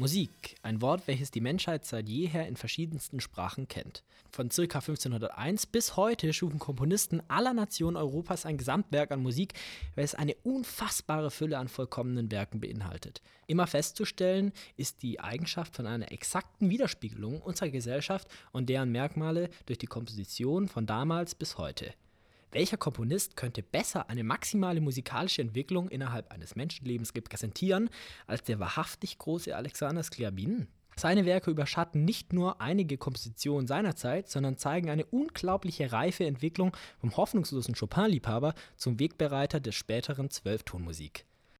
Musik, ein Wort, welches die Menschheit seit jeher in verschiedensten Sprachen kennt. Von ca. 1501 bis heute schufen Komponisten aller Nationen Europas ein Gesamtwerk an Musik, welches eine unfassbare Fülle an vollkommenen Werken beinhaltet. Immer festzustellen ist die Eigenschaft von einer exakten Widerspiegelung unserer Gesellschaft und deren Merkmale durch die Komposition von damals bis heute. Welcher Komponist könnte besser eine maximale musikalische Entwicklung innerhalb eines Menschenlebens repräsentieren als der wahrhaftig große Alexander Sklavin? Seine Werke überschatten nicht nur einige Kompositionen seiner Zeit, sondern zeigen eine unglaubliche reife Entwicklung vom hoffnungslosen Chopin-Liebhaber zum Wegbereiter der späteren Zwölftonmusik.